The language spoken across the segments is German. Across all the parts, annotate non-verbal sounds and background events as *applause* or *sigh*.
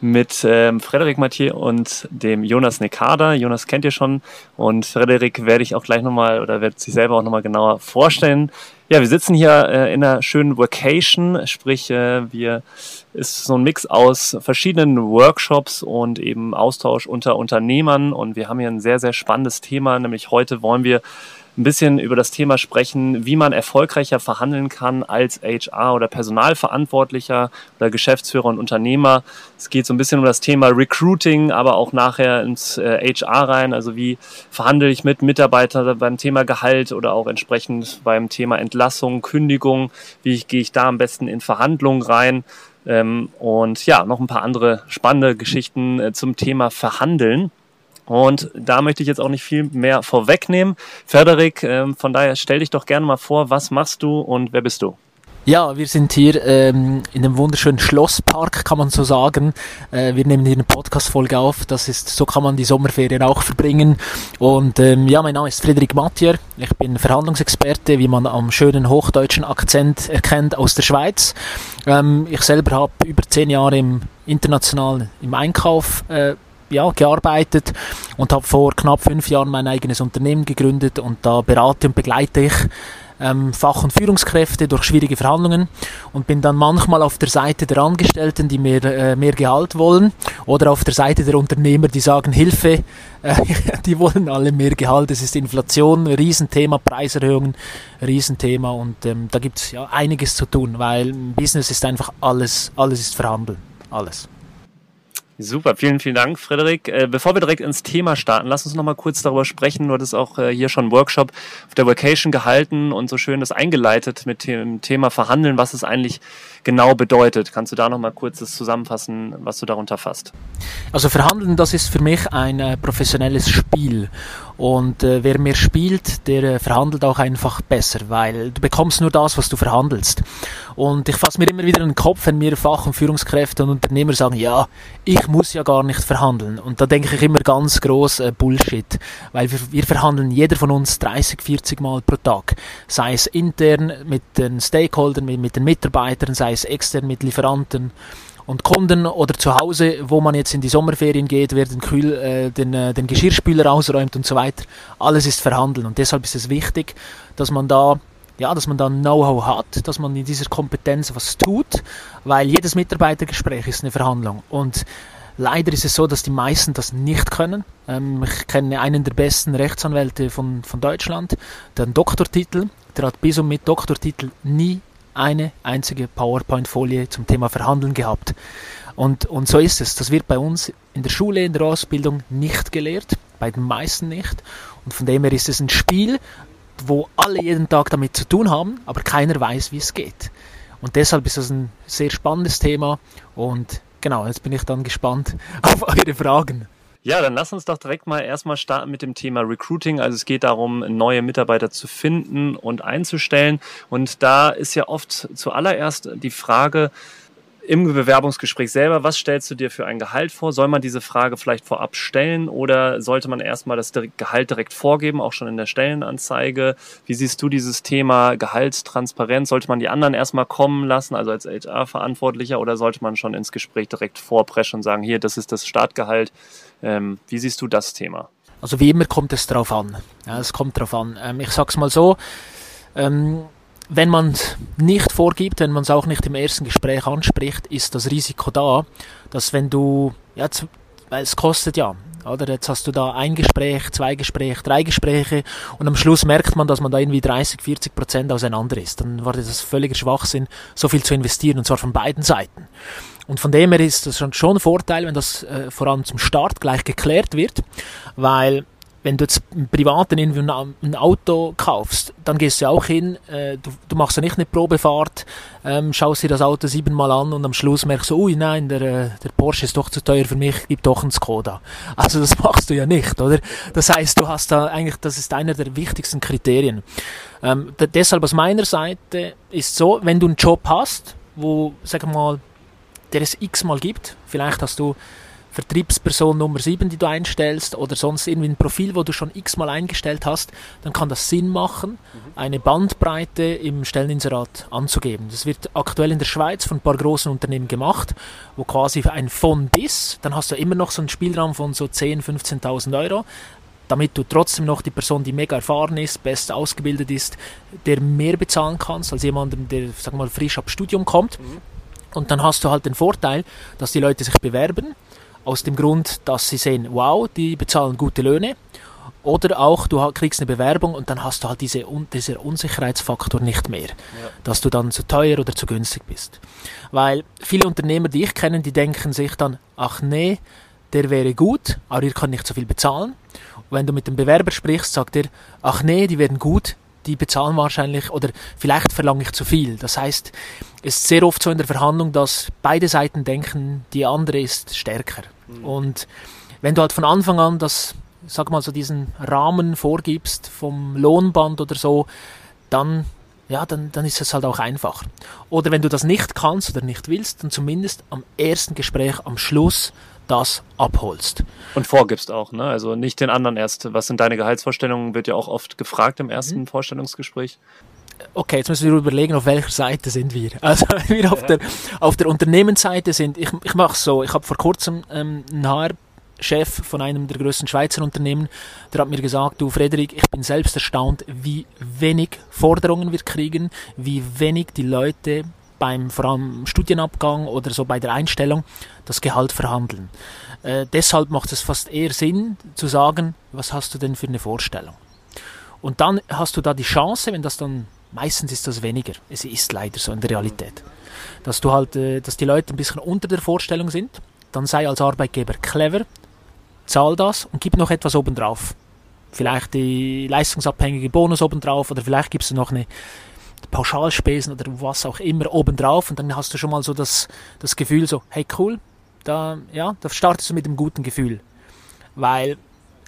mit ähm, Frederik Mathieu und dem Jonas Nekada. Jonas kennt ihr schon und Frederik werde ich auch gleich nochmal oder wird sich selber auch nochmal genauer vorstellen. Ja, wir sitzen hier äh, in einer schönen Vacation, sprich äh, wir ist so ein Mix aus verschiedenen Workshops und eben Austausch unter Unternehmern und wir haben hier ein sehr, sehr spannendes Thema, nämlich heute wollen wir ein bisschen über das Thema sprechen, wie man erfolgreicher verhandeln kann als HR oder Personalverantwortlicher oder Geschäftsführer und Unternehmer. Es geht so ein bisschen um das Thema Recruiting, aber auch nachher ins äh, HR rein. Also wie verhandle ich mit Mitarbeitern beim Thema Gehalt oder auch entsprechend beim Thema Entlassung, Kündigung. Wie gehe ich da am besten in Verhandlungen rein? Ähm, und ja, noch ein paar andere spannende Geschichten äh, zum Thema Verhandeln. Und da möchte ich jetzt auch nicht viel mehr vorwegnehmen. Frederik, ähm, von daher stell dich doch gerne mal vor, was machst du und wer bist du? Ja, wir sind hier ähm, in einem wunderschönen Schlosspark, kann man so sagen. Äh, wir nehmen hier eine Podcast-Folge auf. Das ist, so kann man die Sommerferien auch verbringen. Und ähm, ja, mein Name ist Friedrich Mattier. Ich bin Verhandlungsexperte, wie man am schönen hochdeutschen Akzent erkennt, aus der Schweiz. Ähm, ich selber habe über zehn Jahre im international im Einkauf äh, ja, gearbeitet und habe vor knapp fünf Jahren mein eigenes Unternehmen gegründet und da berate und begleite ich ähm, Fach- und Führungskräfte durch schwierige Verhandlungen und bin dann manchmal auf der Seite der Angestellten, die mehr, äh, mehr Gehalt wollen oder auf der Seite der Unternehmer, die sagen, Hilfe, äh, *laughs* die wollen alle mehr Gehalt, es ist Inflation, Riesenthema, Preiserhöhungen, Riesenthema und ähm, da gibt es ja einiges zu tun, weil Business ist einfach alles, alles ist verhandeln, alles. Super, vielen, vielen Dank, Frederik. Äh, bevor wir direkt ins Thema starten, lass uns noch mal kurz darüber sprechen. Du hattest auch äh, hier schon einen Workshop auf der Vacation gehalten und so schön das eingeleitet mit dem Thema Verhandeln, was es eigentlich genau bedeutet. Kannst du da noch mal kurz das zusammenfassen, was du darunter fasst? Also Verhandeln, das ist für mich ein äh, professionelles Spiel. Und äh, wer mehr spielt, der äh, verhandelt auch einfach besser, weil du bekommst nur das, was du verhandelst. Und ich fasse mir immer wieder in den Kopf, wenn mir Fach- und Führungskräfte und Unternehmer sagen, ja, ich muss ja gar nicht verhandeln. Und da denke ich immer ganz groß äh, Bullshit, weil wir, wir verhandeln jeder von uns 30, 40 Mal pro Tag. Sei es intern mit den Stakeholdern, mit, mit den Mitarbeitern, sei es extern mit Lieferanten und Kunden oder zu Hause, wo man jetzt in die Sommerferien geht, wer den, Kühl, äh, den, äh, den Geschirrspüler ausräumt und so weiter. Alles ist verhandeln und deshalb ist es wichtig, dass man da ja, dass man da Know-how hat, dass man in dieser Kompetenz was tut, weil jedes Mitarbeitergespräch ist eine Verhandlung und Leider ist es so, dass die meisten das nicht können. Ähm, ich kenne einen der besten Rechtsanwälte von, von Deutschland, der einen Doktortitel, der hat bis und mit Doktortitel nie eine einzige PowerPoint-Folie zum Thema Verhandeln gehabt. Und, und so ist es. Das wird bei uns in der Schule, in der Ausbildung nicht gelehrt, bei den meisten nicht. Und von dem her ist es ein Spiel, wo alle jeden Tag damit zu tun haben, aber keiner weiß, wie es geht. Und deshalb ist das ein sehr spannendes Thema. Und genau, jetzt bin ich dann gespannt *laughs* auf eure Fragen. Ja, dann lass uns doch direkt mal erstmal starten mit dem Thema Recruiting. Also es geht darum, neue Mitarbeiter zu finden und einzustellen. Und da ist ja oft zuallererst die Frage, im Bewerbungsgespräch selber, was stellst du dir für ein Gehalt vor? Soll man diese Frage vielleicht vorab stellen oder sollte man erstmal das Gehalt direkt vorgeben, auch schon in der Stellenanzeige? Wie siehst du dieses Thema Gehaltstransparenz? Sollte man die anderen erstmal kommen lassen, also als HR-Verantwortlicher, oder sollte man schon ins Gespräch direkt vorpreschen und sagen, hier, das ist das Startgehalt? Ähm, wie siehst du das Thema? Also wie immer kommt es darauf an. Ja, es kommt darauf an. Ähm, ich sag's mal so, ähm, wenn man es nicht vorgibt, wenn man es auch nicht im ersten Gespräch anspricht, ist das Risiko da, dass wenn du, ja, weil es kostet ja, oder? Jetzt hast du da ein Gespräch, zwei Gespräche, drei Gespräche und am Schluss merkt man, dass man da irgendwie 30, 40 Prozent auseinander ist. Dann war das völliger Schwachsinn, so viel zu investieren und zwar von beiden Seiten. Und von dem her ist das schon ein Vorteil, wenn das äh, vor allem zum Start gleich geklärt wird, weil wenn du jetzt im Privaten irgendwie ein Auto kaufst, dann gehst du auch hin, äh, du, du, machst ja nicht eine Probefahrt, ähm, schaust dir das Auto siebenmal an und am Schluss merkst du, ui nein, der, äh, der Porsche ist doch zu teuer für mich, gib doch einen Skoda. Also das *laughs* machst du ja nicht, oder? Das heißt, du hast da eigentlich, das ist einer der wichtigsten Kriterien. Ähm, deshalb aus meiner Seite ist so, wenn du einen Job hast, wo, sag mal, der es x-mal gibt, vielleicht hast du Vertriebsperson Nummer 7, die du einstellst oder sonst irgendwie ein Profil, wo du schon x-mal eingestellt hast, dann kann das Sinn machen, mhm. eine Bandbreite im Stelleninserat anzugeben. Das wird aktuell in der Schweiz von ein paar großen Unternehmen gemacht, wo quasi ein von bis, dann hast du immer noch so einen Spielraum von so 10.000, 15.000 Euro, damit du trotzdem noch die Person, die mega erfahren ist, best ausgebildet ist, der mehr bezahlen kannst als jemandem, der, sag mal, frisch ab Studium kommt. Mhm. Und dann hast du halt den Vorteil, dass die Leute sich bewerben, aus dem Grund, dass sie sehen, wow, die bezahlen gute Löhne. Oder auch, du kriegst eine Bewerbung und dann hast du halt diese, dieser Unsicherheitsfaktor nicht mehr, ja. dass du dann zu teuer oder zu günstig bist. Weil viele Unternehmer, die ich kenne, die denken sich dann, ach nee, der wäre gut, aber ihr könnt nicht so viel bezahlen. Und wenn du mit dem Bewerber sprichst, sagt er, ach nee, die werden gut, die bezahlen wahrscheinlich oder vielleicht verlange ich zu viel. Das heißt, es ist sehr oft so in der Verhandlung, dass beide Seiten denken, die andere ist stärker. Mhm. Und wenn du halt von Anfang an das, sag mal so diesen Rahmen vorgibst vom Lohnband oder so, dann ja, dann, dann ist es halt auch einfach. Oder wenn du das nicht kannst oder nicht willst, dann zumindest am ersten Gespräch am Schluss das abholst. Und vorgibst auch, ne? Also nicht den anderen erst. Was sind deine Gehaltsvorstellungen? Wird ja auch oft gefragt im ersten mhm. Vorstellungsgespräch. Okay, jetzt müssen wir überlegen, auf welcher Seite sind wir. *laughs* Also wenn wir auf, der, auf der Unternehmensseite sind, ich, ich mache so, ich habe vor kurzem ähm, einen HR Chef von einem der größten Schweizer Unternehmen, der hat mir gesagt, du Frederik, ich bin selbst erstaunt, wie wenig Forderungen wir kriegen, wie wenig die Leute beim vor allem Studienabgang oder so bei der Einstellung das Gehalt verhandeln. Äh, deshalb macht es fast eher Sinn zu sagen, was hast du denn für eine Vorstellung? Und dann hast du da die Chance, wenn das dann meistens ist das weniger. Es ist leider so in der Realität, dass du halt, äh, dass die Leute ein bisschen unter der Vorstellung sind. Dann sei als Arbeitgeber clever, zahl das und gib noch etwas obendrauf. Vielleicht die leistungsabhängige Bonus obendrauf oder vielleicht gibst du noch eine Pauschalspesen oder was auch immer obendrauf und dann hast du schon mal so das, das Gefühl so, hey cool, da, ja, da startest du mit einem guten Gefühl. Weil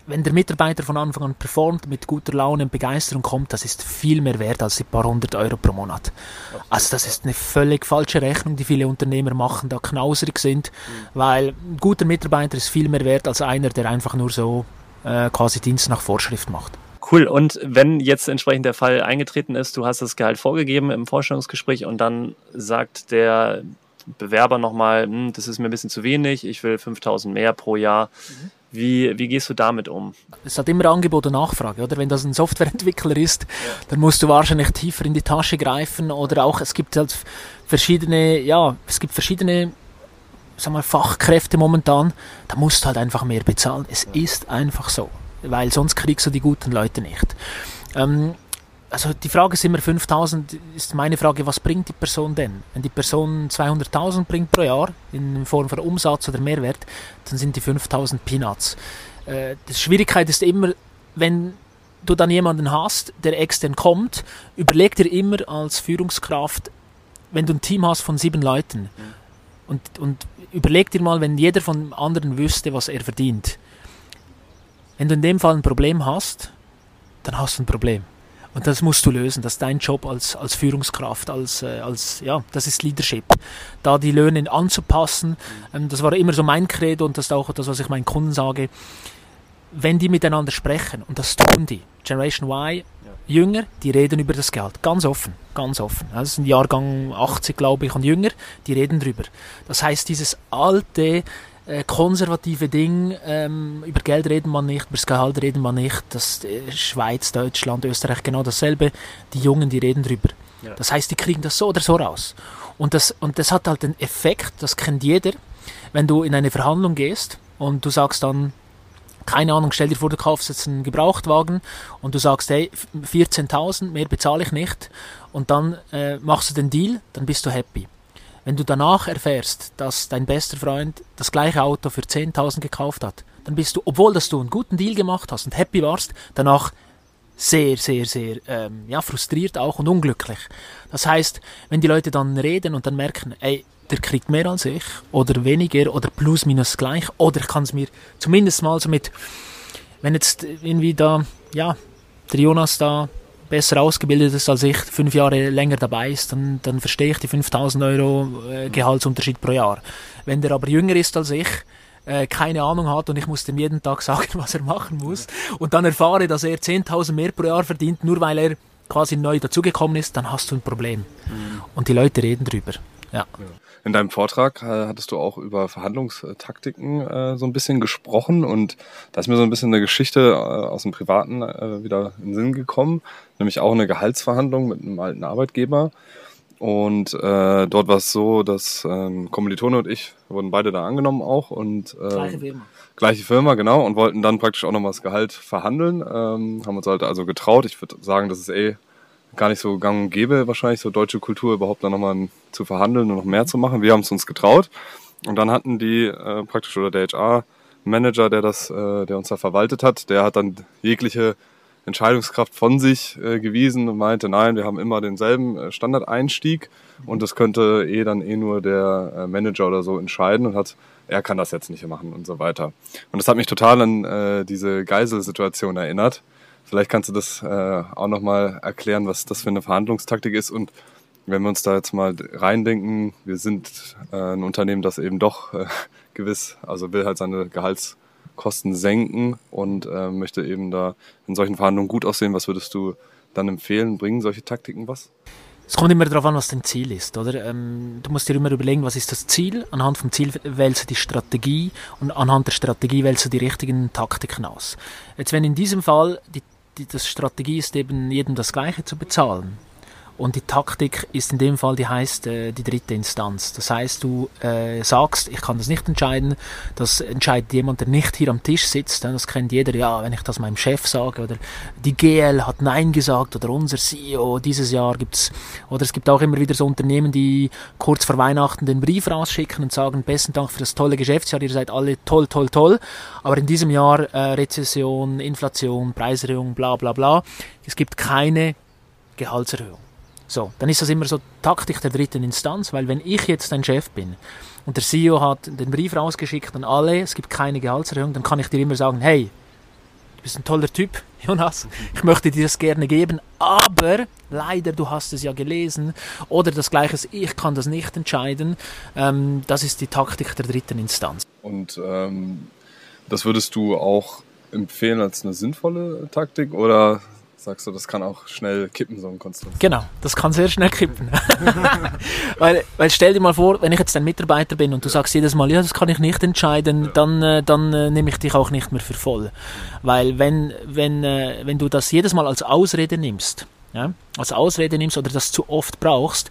wenn der Mitarbeiter von Anfang an performt, mit guter Laune und Begeisterung kommt, das ist viel mehr wert als die paar hundert Euro pro Monat. Also das ist eine völlig falsche Rechnung, die viele Unternehmer machen, da knauserig sind, mhm. weil ein guter Mitarbeiter ist viel mehr wert als einer, der einfach nur so äh, quasi Dienst nach Vorschrift macht. Cool. Und wenn jetzt entsprechend der Fall eingetreten ist, du hast das Gehalt vorgegeben im Vorstellungsgespräch und dann sagt der Bewerber nochmal, hm, das ist mir ein bisschen zu wenig, ich will 5000 mehr pro Jahr. Mhm. Wie, wie gehst du damit um? Es hat immer Angebot und Nachfrage, oder? Wenn das ein Softwareentwickler ist, ja. dann musst du wahrscheinlich tiefer in die Tasche greifen oder auch, es gibt halt verschiedene, ja, es gibt verschiedene sag mal, Fachkräfte momentan, da musst du halt einfach mehr bezahlen. Es ja. ist einfach so weil sonst kriegst du die guten Leute nicht. Ähm, also die Frage ist immer 5000, ist meine Frage, was bringt die Person denn? Wenn die Person 200.000 bringt pro Jahr in Form von Umsatz oder Mehrwert, dann sind die 5000 Peanuts. Äh, die Schwierigkeit ist immer, wenn du dann jemanden hast, der extern kommt, überleg dir immer als Führungskraft, wenn du ein Team hast von sieben Leuten und, und überleg dir mal, wenn jeder von anderen wüsste, was er verdient, wenn du in dem Fall ein Problem hast, dann hast du ein Problem. Und das musst du lösen. Das ist dein Job als, als Führungskraft, als, äh, als, ja, das ist Leadership. Da die Löhne anzupassen, ähm, das war immer so mein Credo und das ist auch das, was ich meinen Kunden sage. Wenn die miteinander sprechen, und das tun die, Generation Y. Jünger, die reden über das Geld. Ganz offen, ganz offen. Das ist ein Jahrgang 80, glaube ich, und Jünger, die reden drüber. Das heißt, dieses alte, äh, konservative Ding, ähm, über Geld reden man nicht, über das Gehalt reden man nicht, das äh, Schweiz, Deutschland, Österreich genau dasselbe, die Jungen, die reden drüber. Ja. Das heißt, die kriegen das so oder so raus. Und das, und das hat halt den Effekt, das kennt jeder, wenn du in eine Verhandlung gehst und du sagst dann, keine Ahnung, stell dir vor, du kaufst jetzt einen Gebrauchtwagen und du sagst, hey, 14.000, mehr bezahle ich nicht und dann äh, machst du den Deal, dann bist du happy. Wenn du danach erfährst, dass dein bester Freund das gleiche Auto für 10.000 gekauft hat, dann bist du, obwohl dass du einen guten Deal gemacht hast und happy warst, danach sehr, sehr, sehr ähm, ja, frustriert auch und unglücklich. Das heißt, wenn die Leute dann reden und dann merken, ey, der kriegt mehr als ich oder weniger oder plus minus gleich oder ich kann es mir zumindest mal so mit, wenn jetzt irgendwie da, ja, der Jonas da besser ausgebildet ist als ich, fünf Jahre länger dabei ist, dann, dann verstehe ich die 5000 Euro äh, Gehaltsunterschied pro Jahr. Wenn der aber jünger ist als ich, äh, keine Ahnung hat und ich muss dem jeden Tag *laughs* sagen, was er machen muss und dann erfahre, dass er 10.000 mehr pro Jahr verdient, nur weil er quasi neu dazugekommen ist, dann hast du ein Problem. Mhm. Und die Leute reden drüber. Ja. In deinem Vortrag äh, hattest du auch über Verhandlungstaktiken äh, so ein bisschen gesprochen und da ist mir so ein bisschen eine Geschichte äh, aus dem Privaten äh, wieder in den Sinn gekommen, nämlich auch eine Gehaltsverhandlung mit einem alten Arbeitgeber. Und äh, dort war es so, dass ähm, Kommilitone und ich wurden beide da angenommen auch und äh, gleiche Firma. Gleiche Firma, genau, und wollten dann praktisch auch nochmal das Gehalt verhandeln. Ähm, haben uns halt also getraut. Ich würde sagen, das ist eh gar nicht so gang und gäbe, wahrscheinlich so deutsche Kultur überhaupt dann nochmal zu verhandeln und noch mehr zu machen. Wir haben es uns getraut. Und dann hatten die äh, praktisch oder der HR-Manager, der das, äh, der uns da verwaltet hat, der hat dann jegliche Entscheidungskraft von sich äh, gewiesen und meinte, nein, wir haben immer denselben äh, Standardeinstieg und das könnte eh dann eh nur der äh, Manager oder so entscheiden und hat, er kann das jetzt nicht machen und so weiter. Und das hat mich total an äh, diese Geiselsituation erinnert, Vielleicht kannst du das äh, auch nochmal erklären, was das für eine Verhandlungstaktik ist. Und wenn wir uns da jetzt mal reindenken, wir sind äh, ein Unternehmen, das eben doch äh, *laughs* gewiss, also will halt seine Gehaltskosten senken und äh, möchte eben da in solchen Verhandlungen gut aussehen. Was würdest du dann empfehlen? Bringen solche Taktiken was? Es kommt immer darauf an, was dein Ziel ist, oder? Ähm, du musst dir immer überlegen, was ist das Ziel. Anhand vom Ziel wählst du die Strategie und anhand der Strategie wählst du die richtigen Taktiken aus. Jetzt, wenn in diesem Fall die die das Strategie ist eben jedem das Gleiche zu bezahlen. Und die Taktik ist in dem Fall, die heißt äh, die dritte Instanz. Das heißt, du äh, sagst, ich kann das nicht entscheiden, das entscheidet jemand, der nicht hier am Tisch sitzt. Das kennt jeder, ja, wenn ich das meinem Chef sage oder die GL hat Nein gesagt oder unser CEO dieses Jahr gibt's oder es gibt auch immer wieder so Unternehmen, die kurz vor Weihnachten den Brief rausschicken und sagen, besten Dank für das tolle Geschäftsjahr, ihr seid alle toll, toll, toll. Aber in diesem Jahr äh, Rezession, Inflation, Preiserhöhung, bla bla bla. Es gibt keine Gehaltserhöhung. So, dann ist das immer so Taktik der dritten Instanz, weil wenn ich jetzt ein Chef bin und der CEO hat den Brief rausgeschickt an alle, es gibt keine Gehaltserhöhung, dann kann ich dir immer sagen, hey, du bist ein toller Typ, *laughs* Jonas, ich möchte dir das gerne geben, aber leider, du hast es ja gelesen, oder das Gleiche, ich kann das nicht entscheiden, ähm, das ist die Taktik der dritten Instanz. Und ähm, das würdest du auch empfehlen als eine sinnvolle Taktik oder sagst du, das kann auch schnell kippen, so ein Konstrukt. Genau, das kann sehr schnell kippen. *laughs* weil, weil stell dir mal vor, wenn ich jetzt ein Mitarbeiter bin und du sagst jedes Mal, ja, das kann ich nicht entscheiden, ja. dann, äh, dann äh, nehme ich dich auch nicht mehr für voll. Weil wenn, wenn, äh, wenn du das jedes Mal als Ausrede nimmst, ja, als Ausrede nimmst oder das zu oft brauchst,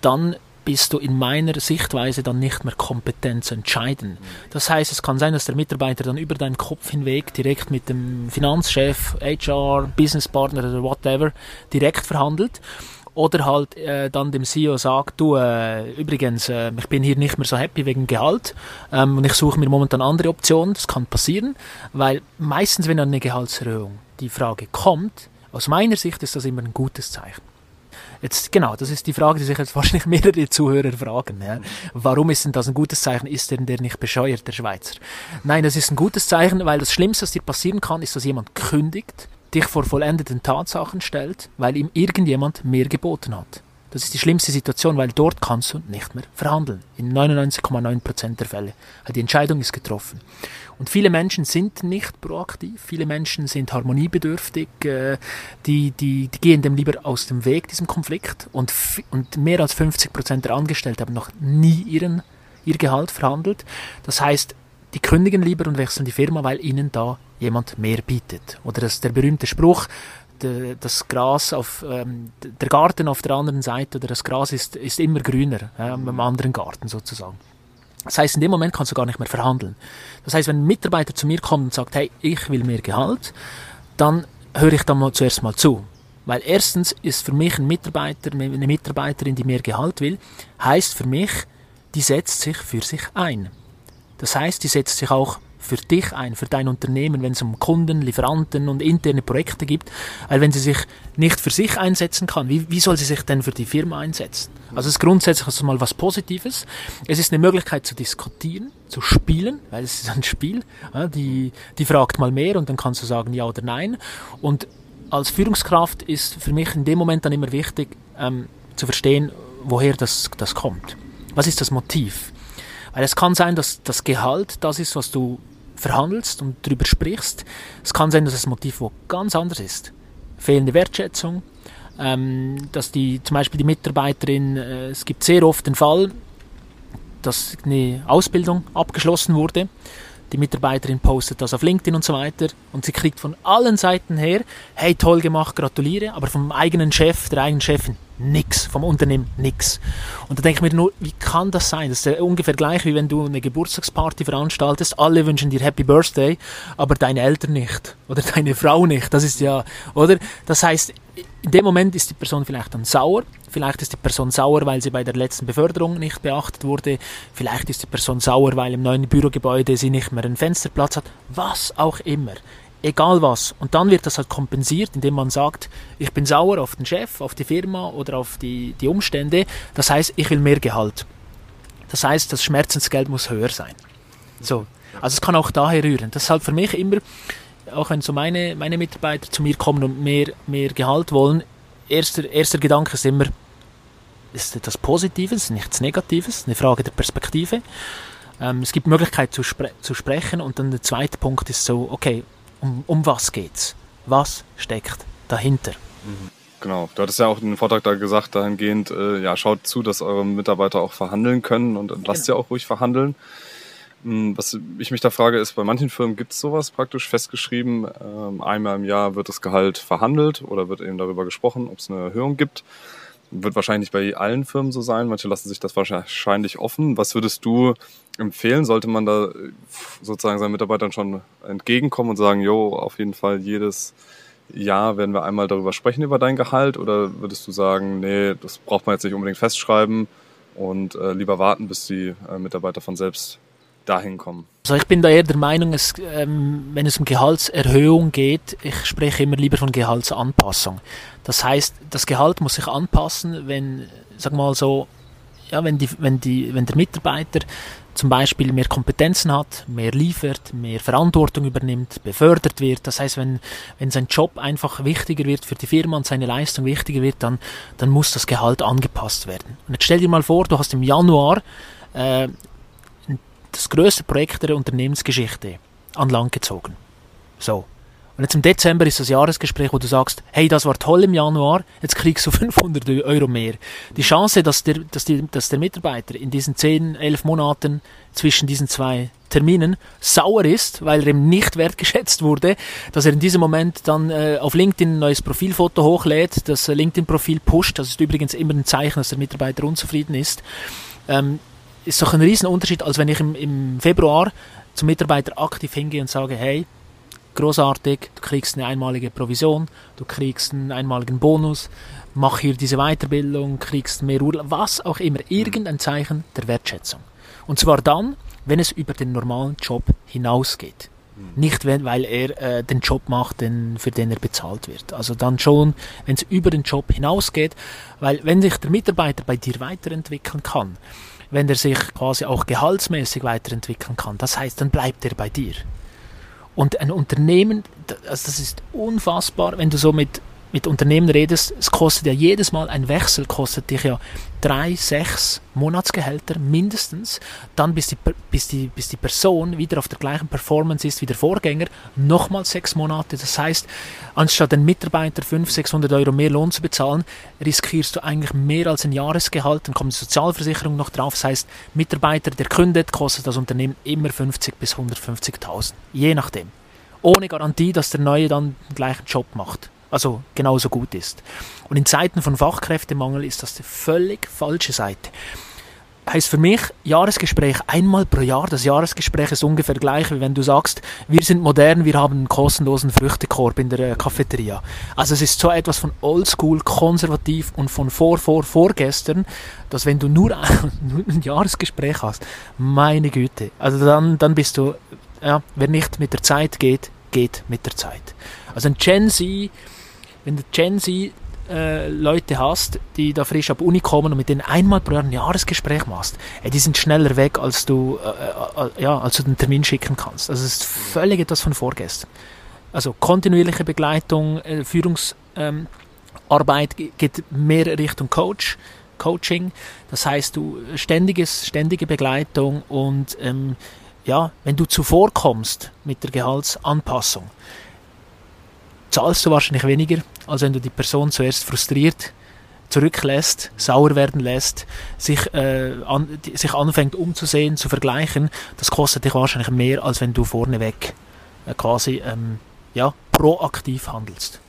dann bist du in meiner Sichtweise dann nicht mehr kompetent zu entscheiden. Das heißt, es kann sein, dass der Mitarbeiter dann über deinen Kopf hinweg direkt mit dem Finanzchef, HR, Businesspartner oder whatever direkt verhandelt oder halt äh, dann dem CEO sagt, du, äh, übrigens, äh, ich bin hier nicht mehr so happy wegen Gehalt ähm, und ich suche mir momentan andere Optionen. Das kann passieren, weil meistens, wenn eine Gehaltserhöhung die Frage kommt, aus meiner Sicht ist das immer ein gutes Zeichen. Jetzt, genau, das ist die Frage, die sich jetzt *laughs* wahrscheinlich mehrere Zuhörer fragen. Ja. Warum ist denn das ein gutes Zeichen? Ist denn der nicht bescheuert, der Schweizer? Nein, das ist ein gutes Zeichen, weil das Schlimmste, was dir passieren kann, ist, dass jemand kündigt, dich vor vollendeten Tatsachen stellt, weil ihm irgendjemand mehr geboten hat. Das ist die schlimmste Situation, weil dort kannst du nicht mehr verhandeln. In 99,9% der Fälle. Die Entscheidung ist getroffen. Und viele Menschen sind nicht proaktiv, viele Menschen sind harmoniebedürftig, äh, die, die, die gehen dem lieber aus dem Weg, diesem Konflikt. Und, und mehr als 50% der Angestellten haben noch nie ihren, ihr Gehalt verhandelt. Das heißt, die kündigen lieber und wechseln die Firma, weil ihnen da jemand mehr bietet. Oder das, der berühmte Spruch, das Gras auf, ähm, der Garten auf der anderen Seite oder das Gras ist, ist immer grüner, ja, im anderen Garten sozusagen. Das heißt, in dem Moment kannst du gar nicht mehr verhandeln. Das heißt, wenn ein Mitarbeiter zu mir kommt und sagt, hey, ich will mehr Gehalt, dann höre ich dann mal zuerst mal zu. Weil erstens ist für mich ein Mitarbeiter, eine Mitarbeiterin, die mehr Gehalt will, heißt für mich, die setzt sich für sich ein. Das heißt, die setzt sich auch für dich ein, für dein Unternehmen, wenn es um Kunden, Lieferanten und interne Projekte gibt. Weil wenn sie sich nicht für sich einsetzen kann, wie, wie soll sie sich denn für die Firma einsetzen? Also es ist grundsätzlich also mal was Positives. Es ist eine Möglichkeit zu diskutieren, zu spielen, weil es ist ein Spiel. Die, die fragt mal mehr und dann kannst du sagen ja oder nein. Und als Führungskraft ist für mich in dem Moment dann immer wichtig ähm, zu verstehen, woher das, das kommt. Was ist das Motiv? Weil es kann sein, dass das Gehalt das ist, was du verhandelst und darüber sprichst. Es kann sein, dass das Motiv wo ganz anders ist. Fehlende Wertschätzung, ähm, dass die, zum Beispiel die Mitarbeiterin, äh, es gibt sehr oft den Fall, dass eine Ausbildung abgeschlossen wurde. Die Mitarbeiterin postet das auf LinkedIn und so weiter und sie kriegt von allen Seiten her, hey, toll gemacht, gratuliere, aber vom eigenen Chef, der eigenen Chefin, nix, vom Unternehmen nix. Und da denke ich mir nur, wie kann das sein? Das ist ja ungefähr gleich, wie wenn du eine Geburtstagsparty veranstaltest, alle wünschen dir Happy Birthday, aber deine Eltern nicht oder deine Frau nicht. Das ist ja, oder? Das heißt, in dem Moment ist die Person vielleicht dann sauer, vielleicht ist die Person sauer, weil sie bei der letzten Beförderung nicht beachtet wurde, vielleicht ist die Person sauer, weil im neuen Bürogebäude sie nicht mehr einen Fensterplatz hat, was auch immer egal was. Und dann wird das halt kompensiert, indem man sagt, ich bin sauer auf den Chef, auf die Firma oder auf die, die Umstände. Das heißt, ich will mehr Gehalt. Das heißt, das Schmerzensgeld muss höher sein. So. Also es kann auch daher rühren. Das ist halt für mich immer, auch wenn so meine, meine Mitarbeiter zu mir kommen und mehr, mehr Gehalt wollen, erster, erster Gedanke ist immer, ist etwas Positives, nichts Negatives, eine Frage der Perspektive. Ähm, es gibt Möglichkeit zu, spre zu sprechen und dann der zweite Punkt ist so, okay, um, um was geht's? Was steckt dahinter? Mhm. Genau, du hattest ja auch in den Vortrag da gesagt, dahingehend, äh, ja, schaut zu, dass eure Mitarbeiter auch verhandeln können und lasst sie auch ruhig verhandeln. Mhm, was ich mich da frage, ist, bei manchen Firmen gibt es sowas praktisch festgeschrieben, ähm, einmal im Jahr wird das Gehalt verhandelt oder wird eben darüber gesprochen, ob es eine Erhöhung gibt. Wird wahrscheinlich bei allen Firmen so sein. Manche lassen sich das wahrscheinlich offen. Was würdest du empfehlen? Sollte man da äh, sozusagen seinen Mitarbeitern schon entgegenkommen und sagen, jo, auf jeden Fall jedes Jahr werden wir einmal darüber sprechen, über dein Gehalt? Oder würdest du sagen, nee, das braucht man jetzt nicht unbedingt festschreiben und äh, lieber warten, bis die äh, Mitarbeiter von selbst dahin kommen? Also ich bin da eher der Meinung, es, ähm, wenn es um Gehaltserhöhung geht, ich spreche immer lieber von Gehaltsanpassung. Das heißt, das Gehalt muss sich anpassen, wenn, sag mal so, ja, wenn, die, wenn, die, wenn der Mitarbeiter zum Beispiel mehr Kompetenzen hat, mehr liefert, mehr Verantwortung übernimmt, befördert wird. Das heißt, wenn, wenn sein Job einfach wichtiger wird für die Firma und seine Leistung wichtiger wird, dann, dann muss das Gehalt angepasst werden. Und jetzt stell dir mal vor, du hast im Januar äh, das größte Projekt der Unternehmensgeschichte an Land gezogen. So. Und jetzt im Dezember ist das Jahresgespräch, wo du sagst, hey, das war toll im Januar, jetzt kriegst du *laughs* 500 Euro mehr. Die Chance, dass der, dass, die, dass der Mitarbeiter in diesen 10, 11 Monaten zwischen diesen zwei Terminen sauer ist, weil er eben nicht wertgeschätzt wurde, dass er in diesem Moment dann äh, auf LinkedIn ein neues Profilfoto hochlädt, das LinkedIn-Profil pusht, das ist übrigens immer ein Zeichen, dass der Mitarbeiter unzufrieden ist, ähm, ist doch ein riesen Unterschied, als wenn ich im, im Februar zum Mitarbeiter aktiv hingehe und sage, hey, großartig, du kriegst eine einmalige Provision, du kriegst einen einmaligen Bonus, mach hier diese Weiterbildung, kriegst mehr Urlaub, was auch immer, irgendein Zeichen der Wertschätzung. Und zwar dann, wenn es über den normalen Job hinausgeht. Mhm. Nicht, wenn, weil er äh, den Job macht, den, für den er bezahlt wird. Also dann schon, wenn es über den Job hinausgeht, weil wenn sich der Mitarbeiter bei dir weiterentwickeln kann, wenn er sich quasi auch gehaltsmäßig weiterentwickeln kann. Das heißt, dann bleibt er bei dir. Und ein Unternehmen, also das ist unfassbar, wenn du so mit mit Unternehmen redest, es kostet ja jedes Mal ein Wechsel, kostet dich ja drei, sechs Monatsgehälter mindestens. Dann bis die, bis die, bis die Person wieder auf der gleichen Performance ist wie der Vorgänger, nochmal sechs Monate. Das heißt, anstatt den Mitarbeiter 500, 600 Euro mehr Lohn zu bezahlen, riskierst du eigentlich mehr als ein Jahresgehalt. Dann kommt die Sozialversicherung noch drauf. Das heißt, Mitarbeiter, der kündet, kostet das Unternehmen immer 50 bis 150.000. Je nachdem. Ohne Garantie, dass der Neue dann den gleichen Job macht also genauso gut ist. Und in Zeiten von Fachkräftemangel ist das die völlig falsche Seite. heißt für mich Jahresgespräch einmal pro Jahr. Das Jahresgespräch ist ungefähr gleich, wie wenn du sagst, wir sind modern, wir haben einen kostenlosen Früchtekorb in der äh, Cafeteria. Also es ist so etwas von oldschool, konservativ und von vor, vor, vorgestern, dass wenn du nur ein, *laughs* Jahresgespräch hast, meine Güte, also dann, dann bist du, ja, wer nicht mit der Zeit geht, geht mit der Zeit. Also ein Gen Z, wenn der Gen Z äh, Leute hast, die da frisch ab Uni kommen und mit denen einmal pro Jahr ein Jahresgespräch machst, ey, die sind schneller weg, als du, äh, äh, ja, als du den Termin schicken kannst. Also es ist völlig etwas von vorgestern. Also kontinuierliche Begleitung, äh, Führungsarbeit ähm, geht mehr Richtung Coach, Coaching. Das heißt, du ständiges, ständige Begleitung und ähm, ja, wenn du zuvorkommst mit der Gehaltsanpassung, zahlst du wahrscheinlich weniger, als wenn du die Person zuerst frustriert zurücklässt, sauer werden lässt, sich, äh, an, sich anfängt umzusehen, zu vergleichen, das kostet dich wahrscheinlich mehr, als wenn du vorneweg äh, quasi ähm, ja, proaktiv handelst.